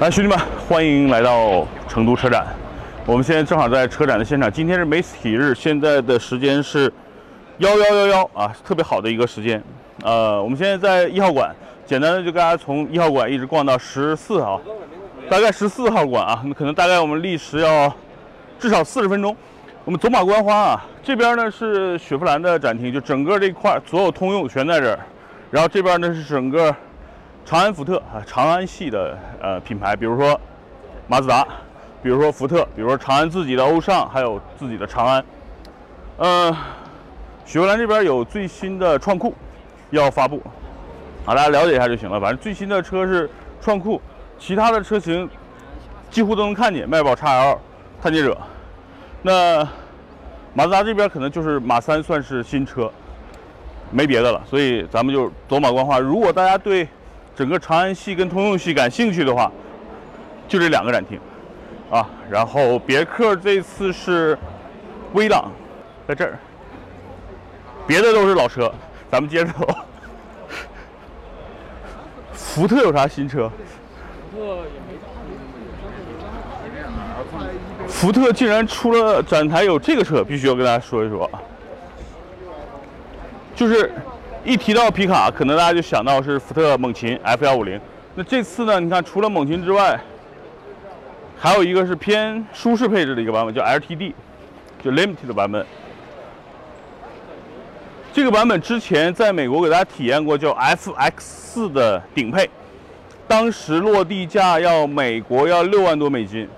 来，兄弟们，欢迎来到成都车展。我们现在正好在车展的现场。今天是媒体日，现在的时间是幺幺幺幺啊，特别好的一个时间。呃，我们现在在一号馆，简单的就大家从一号馆一直逛到十四号，大概十四号馆啊，那可能大概我们历时要至少四十分钟。我们走马观花啊，这边呢是雪佛兰的展厅，就整个这块所有通用全在这儿。然后这边呢是整个长安福特啊，长安系的呃品牌，比如说马自达，比如说福特，比如说长安自己的欧尚，还有自己的长安。呃，雪佛兰这边有最新的创酷要发布，好，大家了解一下就行了。反正最新的车是创酷，其他的车型几乎都能看见，迈宝 XL、探界者。那马自达这边可能就是马三算是新车，没别的了，所以咱们就走马观花。如果大家对整个长安系跟通用系感兴趣的话，就这两个展厅啊。然后别克这次是威朗在这儿，别的都是老车，咱们接着走。福特有啥新车？福特竟然出了展台有这个车，必须要跟大家说一说。就是一提到皮卡，可能大家就想到是福特猛禽 F 幺五零。那这次呢，你看除了猛禽之外，还有一个是偏舒适配置的一个版本，叫 LTD，就 Limited 的版本。这个版本之前在美国给大家体验过，叫 FX 四的顶配，当时落地价要美国要六万多美金。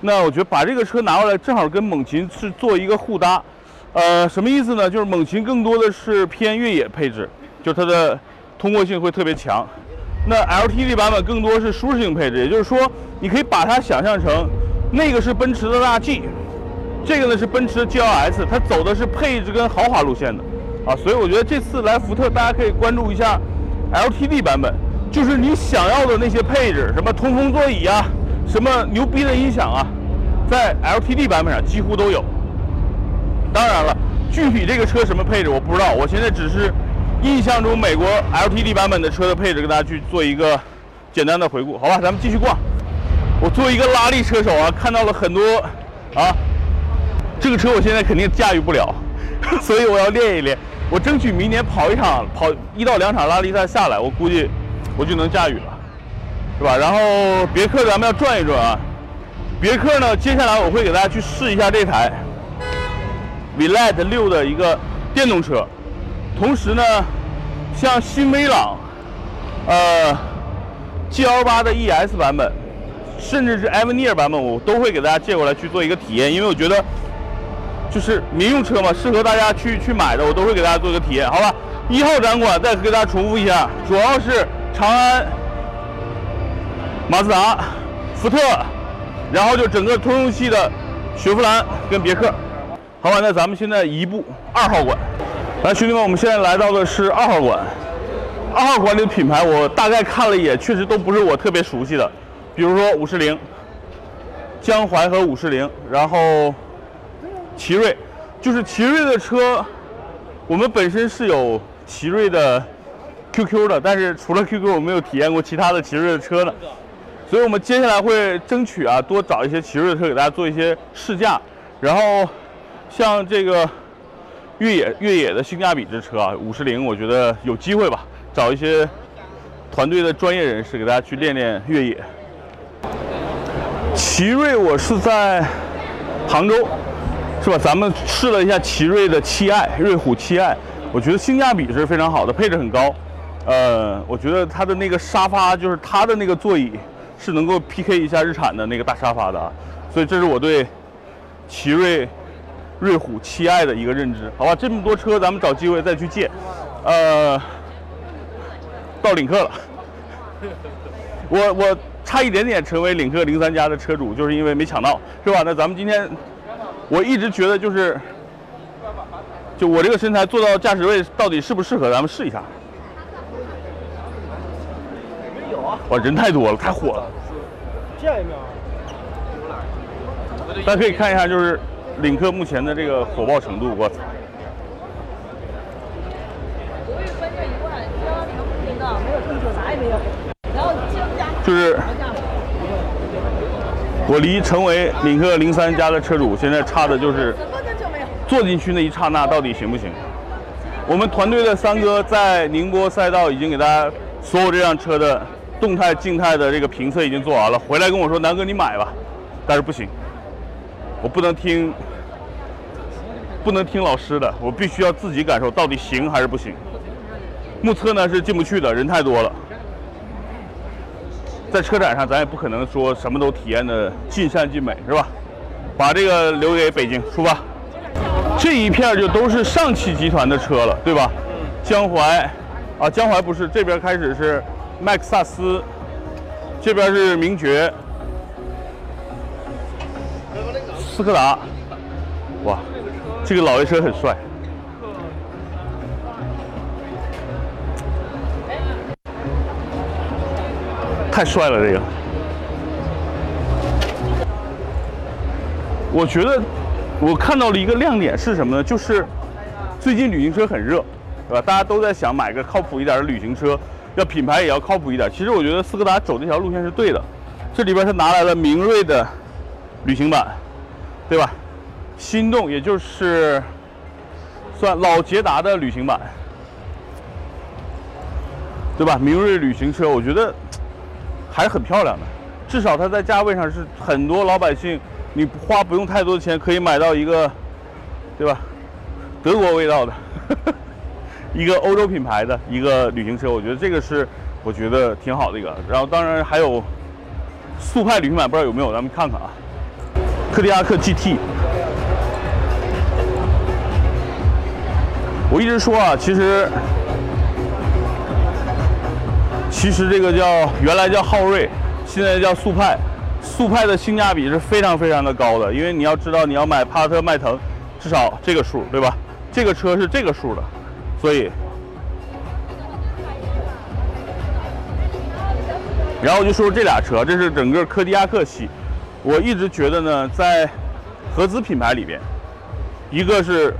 那我觉得把这个车拿过来，正好跟猛禽是做一个互搭，呃，什么意思呢？就是猛禽更多的是偏越野配置，就它的通过性会特别强。那 LTD 版本更多是舒适性配置，也就是说，你可以把它想象成那个是奔驰的大 G，这个呢是奔驰的 GLS，它走的是配置跟豪华路线的啊。所以我觉得这次来福特，大家可以关注一下 LTD 版本，就是你想要的那些配置，什么通风座椅啊。什么牛逼的音响啊，在 LTD 版本上几乎都有。当然了，具体这个车什么配置我不知道，我现在只是印象中美国 LTD 版本的车的配置，跟大家去做一个简单的回顾，好吧？咱们继续逛。我作为一个拉力车手啊，看到了很多啊，这个车我现在肯定驾驭不了，所以我要练一练。我争取明年跑一场，跑一到两场拉力赛下来，我估计我就能驾驭了。是吧？然后别克咱们要转一转啊。别克呢，接下来我会给大家去试一下这台 v l e t 六的一个电动车。同时呢，像新威朗、呃 GL 八的 ES 版本，甚至是 Avenir 版本，我都会给大家借过来去做一个体验。因为我觉得，就是民用车嘛，适合大家去去买的，我都会给大家做一个体验，好吧？一号展馆再给大家重复一下，主要是长安。马自达、福特，然后就整个通用系的雪佛兰跟别克。好吧，那咱们现在移步二号馆。来，兄弟们，我们现在来到的是二号馆。二号馆里的品牌我大概看了一眼，确实都不是我特别熟悉的，比如说五十铃、江淮和五十铃，然后奇瑞，就是奇瑞的车，我们本身是有奇瑞的 QQ 的，但是除了 QQ，我没有体验过其他的奇瑞的车呢。所以我们接下来会争取啊，多找一些奇瑞的车给大家做一些试驾，然后像这个越野越野的性价比之车啊，五十铃，我觉得有机会吧，找一些团队的专业人士给大家去练练越野。奇瑞，我是在杭州，是吧？咱们试了一下奇瑞的七爱，瑞虎七爱，我觉得性价比是非常好的，配置很高。呃，我觉得它的那个沙发，就是它的那个座椅。是能够 PK 一下日产的那个大沙发的，所以这是我对奇瑞瑞虎七 i 的一个认知，好吧？这么多车，咱们找机会再去借。呃，到领克了，我我差一点点成为领克零三加的车主，就是因为没抢到，是吧？那咱们今天，我一直觉得就是，就我这个身材坐到驾驶位到底适不适合，咱们试一下。哇，人太多了，太火了！见一秒，大家可以看一下，就是领克目前的这个火爆程度，我操！我也关键一万，交零零的，没有订车，啥也没有。然后加就是我离成为领克零三加的车主，现在差的就是坐进去那一刹那到底行不行？我们团队的三哥在宁波赛道已经给大家所有这辆车的动态、静态的这个评测已经做完了，回来跟我说：“南哥，你买吧。”但是不行，我不能听，不能听老师的，我必须要自己感受到底行还是不行。目测呢是进不去的，人太多了。在车展上，咱也不可能说什么都体验的尽善尽美，是吧？把这个留给北京，出发。这一片就都是上汽集团的车了，对吧？江淮，啊，江淮不是，这边开始是麦克萨斯，这边是名爵，斯柯达，哇，这个老爷车很帅。太帅了，这个。我觉得我看到了一个亮点是什么呢？就是最近旅行车很热，对吧？大家都在想买个靠谱一点的旅行车，要品牌也要靠谱一点。其实我觉得斯柯达走这条路线是对的。这里边它拿来了明锐的旅行版，对吧？心动也就是算老捷达的旅行版，对吧？明锐旅行车，我觉得。还是很漂亮的，至少它在价位上是很多老百姓，你花不用太多的钱可以买到一个，对吧？德国味道的，一个欧洲品牌的一个旅行车，我觉得这个是我觉得挺好的一个。然后当然还有速派旅行版，不知道有没有，咱们看看啊。柯迪亚克 GT，我一直说啊，其实。其实这个叫原来叫昊锐，现在叫速派。速派的性价比是非常非常的高的，因为你要知道你要买帕萨特、迈腾，至少这个数，对吧？这个车是这个数的，所以。然后我就说这俩车，这是整个柯迪亚克系。我一直觉得呢，在合资品牌里边，一个是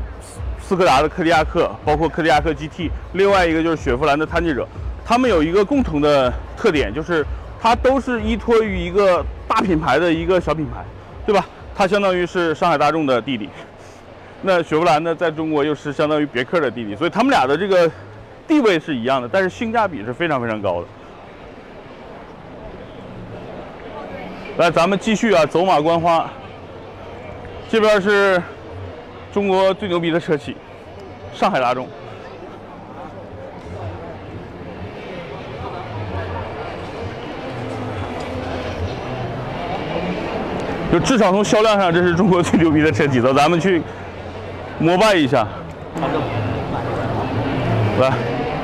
斯柯达的柯迪亚克，包括柯迪亚克 GT，另外一个就是雪佛兰的探界者。他们有一个共同的特点，就是它都是依托于一个大品牌的一个小品牌，对吧？它相当于是上海大众的弟弟，那雪佛兰呢，在中国又是相当于别克的弟弟，所以他们俩的这个地位是一样的，但是性价比是非常非常高的。来，咱们继续啊，走马观花。这边是中国最牛逼的车企，上海大众。就至少从销量上，这是中国最牛逼的车企。走，咱们去膜拜一下。来，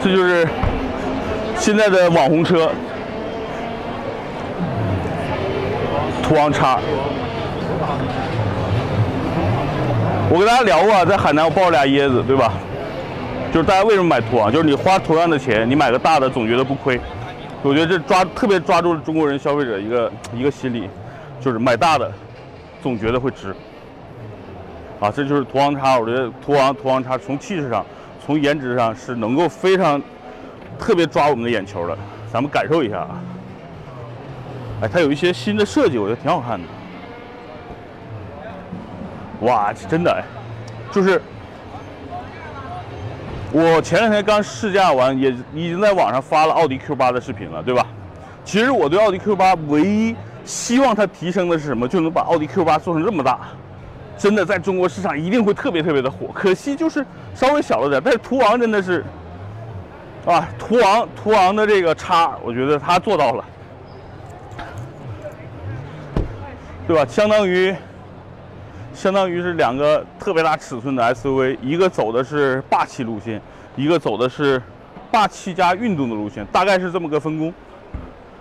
这就是现在的网红车，途昂叉。我跟大家聊过，啊，在海南我抱了俩椰子，对吧？就是大家为什么买途昂？就是你花同样的钱，你买个大的总觉得不亏。我觉得这抓特别抓住了中国人消费者一个一个心理。就是买大的，总觉得会值。啊，这就是途昂叉，我觉得途昂途昂叉从气势上、从颜值上是能够非常特别抓我们的眼球的。咱们感受一下啊。哎，它有一些新的设计，我觉得挺好看的。哇，真的哎，就是我前两天刚试驾完，也已经在网上发了奥迪 Q 八的视频了，对吧？其实我对奥迪 Q 八唯一。希望它提升的是什么？就能把奥迪 Q 八做成这么大，真的在中国市场一定会特别特别的火。可惜就是稍微小了点，但是途昂真的是，啊，途昂途昂的这个叉，我觉得它做到了，对吧？相当于，相当于是两个特别大尺寸的 SUV，一个走的是霸气路线，一个走的是霸气加运动的路线，大概是这么个分工。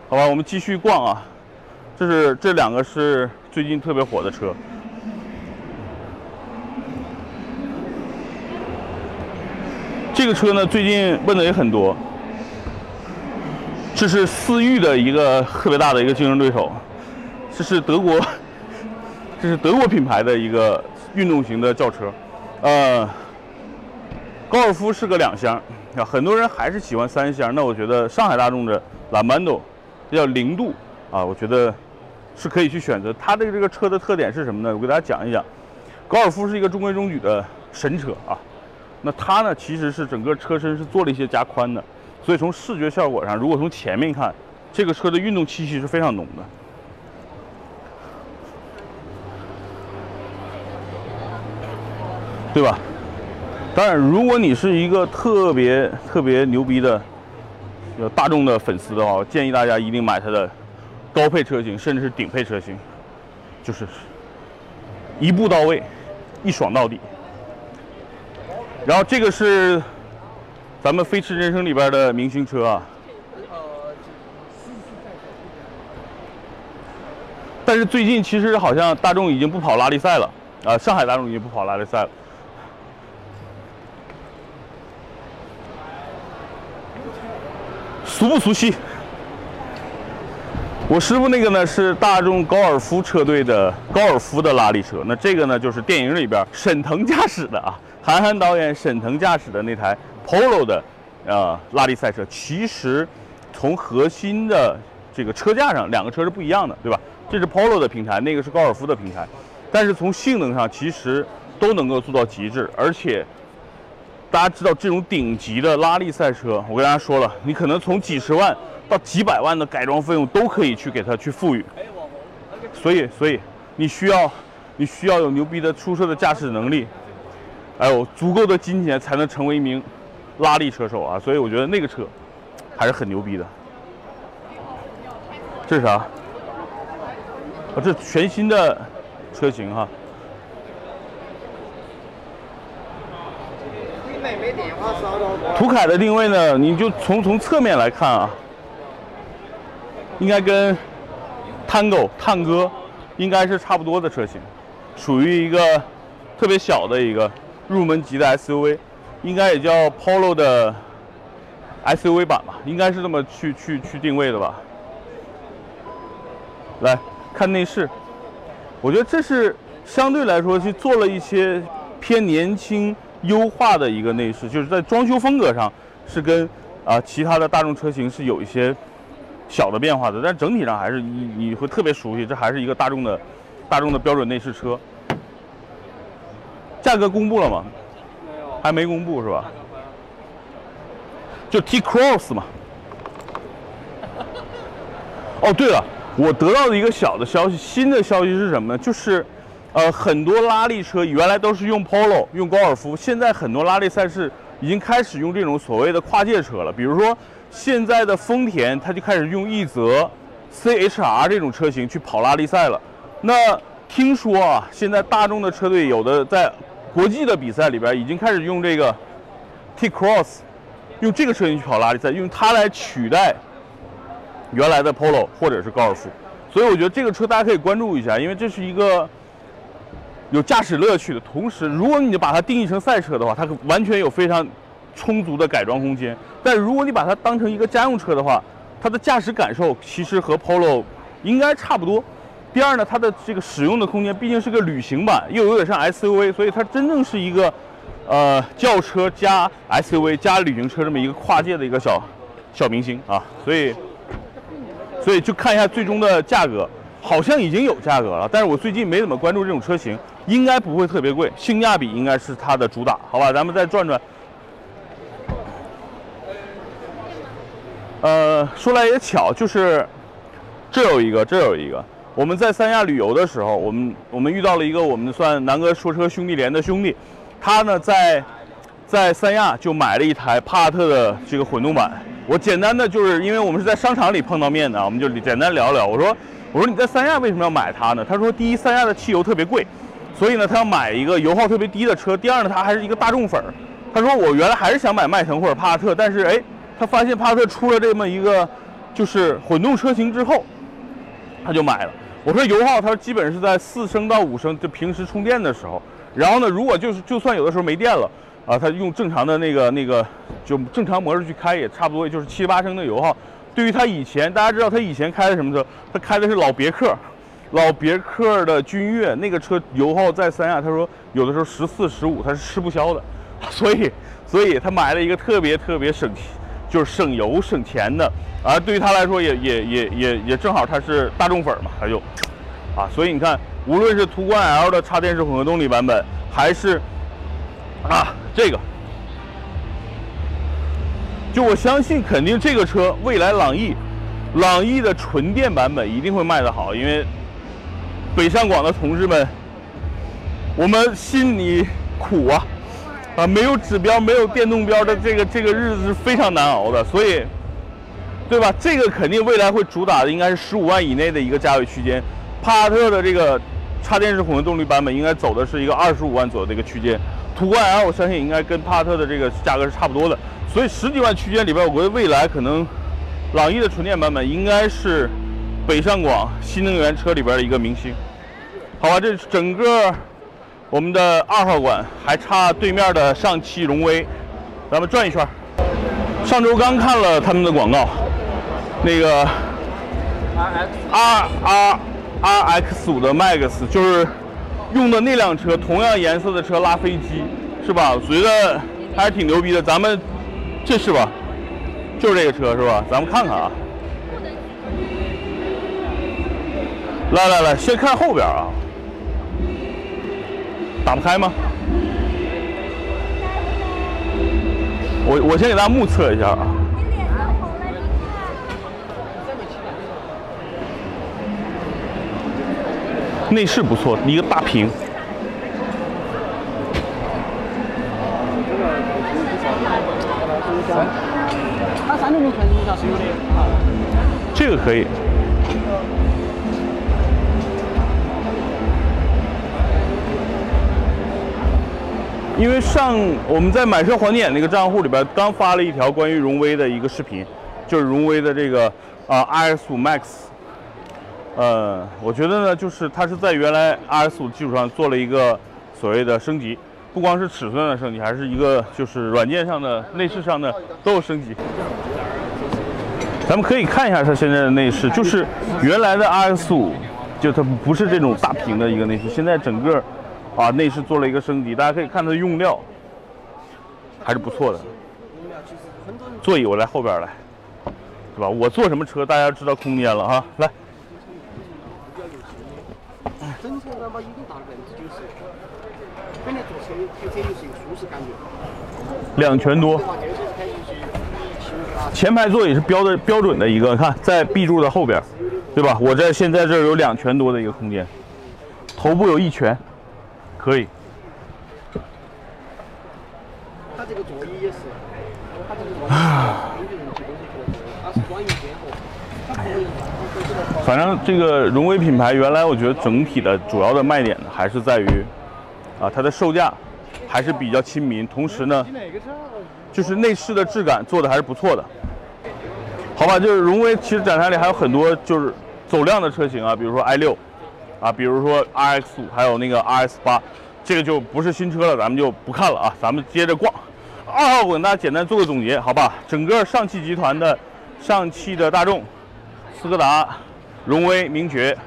好吧，我们继续逛啊。这是这两个是最近特别火的车。这个车呢，最近问的也很多。这是思域的一个特别大的一个竞争对手，这是德国，这是德国品牌的一个运动型的轿车。呃，高尔夫是个两厢，啊，很多人还是喜欢三厢。那我觉得上海大众的兰曼多，叫零度啊，我觉得。是可以去选择。它的这个车的特点是什么呢？我给大家讲一讲。高尔夫是一个中规中矩的神车啊，那它呢其实是整个车身是做了一些加宽的，所以从视觉效果上，如果从前面看，这个车的运动气息是非常浓的，对吧？当然，如果你是一个特别特别牛逼的有大众的粉丝的话，我建议大家一定买它的高配车型，甚至是顶配车型，就是一步到位。一爽到底，然后这个是咱们《飞驰人生》里边的明星车啊。但是最近其实好像大众已经不跑拉力赛了啊，上海大众已经不跑拉力赛了。熟不熟悉？我师傅那个呢是大众高尔夫车队的高尔夫的拉力车，那这个呢就是电影里边沈腾驾驶的啊，韩寒导演沈腾驾驶的那台 Polo 的呃拉力赛车。其实从核心的这个车架上，两个车是不一样的，对吧？这是 Polo 的平台，那个是高尔夫的平台，但是从性能上其实都能够做到极致。而且大家知道这种顶级的拉力赛车，我跟大家说了，你可能从几十万。到几百万的改装费用都可以去给它去赋予，所以所以你需要你需要有牛逼的出色的驾驶能力，还有足够的金钱才能成为一名拉力车手啊！所以我觉得那个车还是很牛逼的。这是啥？啊，这全新的车型哈。途凯的定位呢？你就从从侧面来看啊。应该跟 Tango 探戈应该是差不多的车型，属于一个特别小的一个入门级的 SUV，应该也叫 Polo 的 SUV 版吧，应该是这么去去去定位的吧。来看内饰，我觉得这是相对来说去做了一些偏年轻优化的一个内饰，就是在装修风格上是跟啊其他的大众车型是有一些。小的变化的，但整体上还是你你会特别熟悉，这还是一个大众的，大众的标准内饰车。价格公布了吗？没有，还没公布是吧？就 T Cross 嘛。哦，对了，我得到的一个小的消息，新的消息是什么呢？就是，呃，很多拉力车原来都是用 Polo 用高尔夫，现在很多拉力赛事已经开始用这种所谓的跨界车了，比如说。现在的丰田，它就开始用奕泽 CHR 这种车型去跑拉力赛了。那听说啊，现在大众的车队有的在国际的比赛里边已经开始用这个 T Cross，用这个车型去跑拉力赛，用它来取代原来的 Polo 或者是高尔夫。所以我觉得这个车大家可以关注一下，因为这是一个有驾驶乐趣的。同时，如果你把它定义成赛车的话，它完全有非常。充足的改装空间，但如果你把它当成一个家用车的话，它的驾驶感受其实和 Polo 应该差不多。第二呢，它的这个使用的空间毕竟是个旅行版，又有点像 SUV，所以它真正是一个呃轿车加 SUV 加旅行车这么一个跨界的一个小小明星啊。所以所以就看一下最终的价格，好像已经有价格了，但是我最近没怎么关注这种车型，应该不会特别贵，性价比应该是它的主打，好吧？咱们再转转。呃，说来也巧，就是这有一个，这有一个。我们在三亚旅游的时候，我们我们遇到了一个我们算南哥说车兄弟连的兄弟，他呢在在三亚就买了一台帕萨特的这个混动版。我简单的就是，因为我们是在商场里碰到面的，我们就简单聊聊。我说我说你在三亚为什么要买它呢？他说第一，三亚的汽油特别贵，所以呢他要买一个油耗特别低的车。第二呢，他还是一个大众粉儿。他说我原来还是想买迈腾或者帕萨特，但是哎。他发现帕萨特出了这么一个，就是混动车型之后，他就买了。我说油耗，他说基本是在四升到五升，就平时充电的时候。然后呢，如果就是就算有的时候没电了，啊，他用正常的那个那个就正常模式去开，也差不多就是七八升的油耗。对于他以前，大家知道他以前开的什么车？他开的是老别克，老别克的君越，那个车油耗在三亚，他说有的时候十四十五，他是吃不消的。所以，所以他买了一个特别特别省。就是省油省钱的。而对于他来说，也也也也也正好他是大众粉嘛，他就啊，所以你看，无论是途观 L 的插电式混合动力版本，还是啊这个，就我相信肯定这个车未来朗逸，朗逸的纯电版本一定会卖得好，因为北上广的同志们，我们心里苦啊啊，没有指标、没有电动标的这个这个日子是非常难熬的，所以。对吧？这个肯定未来会主打的应该是十五万以内的一个价位区间。帕萨特的这个插电式混合动力版本应该走的是一个二十五万左右的一个区间。途观 L 我相信应该跟帕萨特的这个价格是差不多的。所以十几万区间里边，我觉得未来可能朗逸的纯电版本应该是北上广新能源车里边的一个明星。好吧，这整个我们的二号馆还差对面的上汽荣威，咱们转一圈。上周刚看了他们的广告。那个 R R R X 五的 Max 就是用的那辆车，同样颜色的车拉飞机，是吧？我觉得还是挺牛逼的。咱们这是吧？就是这个车是吧？咱们看看啊。来来来，先看后边啊。打不开吗？我我先给大家目测一下啊。内饰不错，一个大屏。这个可以。因为上我们在买车黄点那个账户里边刚发了一条关于荣威的一个视频，就是荣威的这个啊 RS5 Max。呃，我觉得呢，就是它是在原来 RS5 基础上做了一个所谓的升级，不光是尺寸的升级，还是一个就是软件上的、内饰上的都有升级。咱们可以看一下它现在的内饰，就是原来的 RS5 就它不是这种大屏的一个内饰，现在整个啊内饰做了一个升级，大家可以看它的用料还是不错的。座椅我来后边来，是吧？我坐什么车，大家知道空间了哈，来。整车嘛已经达到百分之九十，本来坐车开车就是一个舒适感觉。两拳多。前排座椅是标的标准的一个，看在 B 柱的后边，对吧？我这现在这儿有两拳多的一个空间，头部有一拳，可以。它这个座椅也是，它这个座椅根据人气都是合适，它是软硬兼合，它可以。反正这个荣威品牌，原来我觉得整体的主要的卖点，还是在于，啊，它的售价还是比较亲民，同时呢，就是内饰的质感做的还是不错的。好吧，就是荣威其实展台里还有很多就是走量的车型啊，比如说 i 六，啊，比如说 RX 五，还有那个 RS 八，这个就不是新车了，咱们就不看了啊，咱们接着逛。二号我跟大家简单做个总结，好吧？整个上汽集团的上汽的大众、斯柯达。荣威、名爵，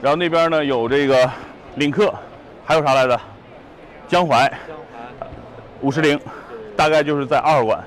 然后那边呢有这个领克，还有啥来着？江淮、五十铃，大概就是在二馆。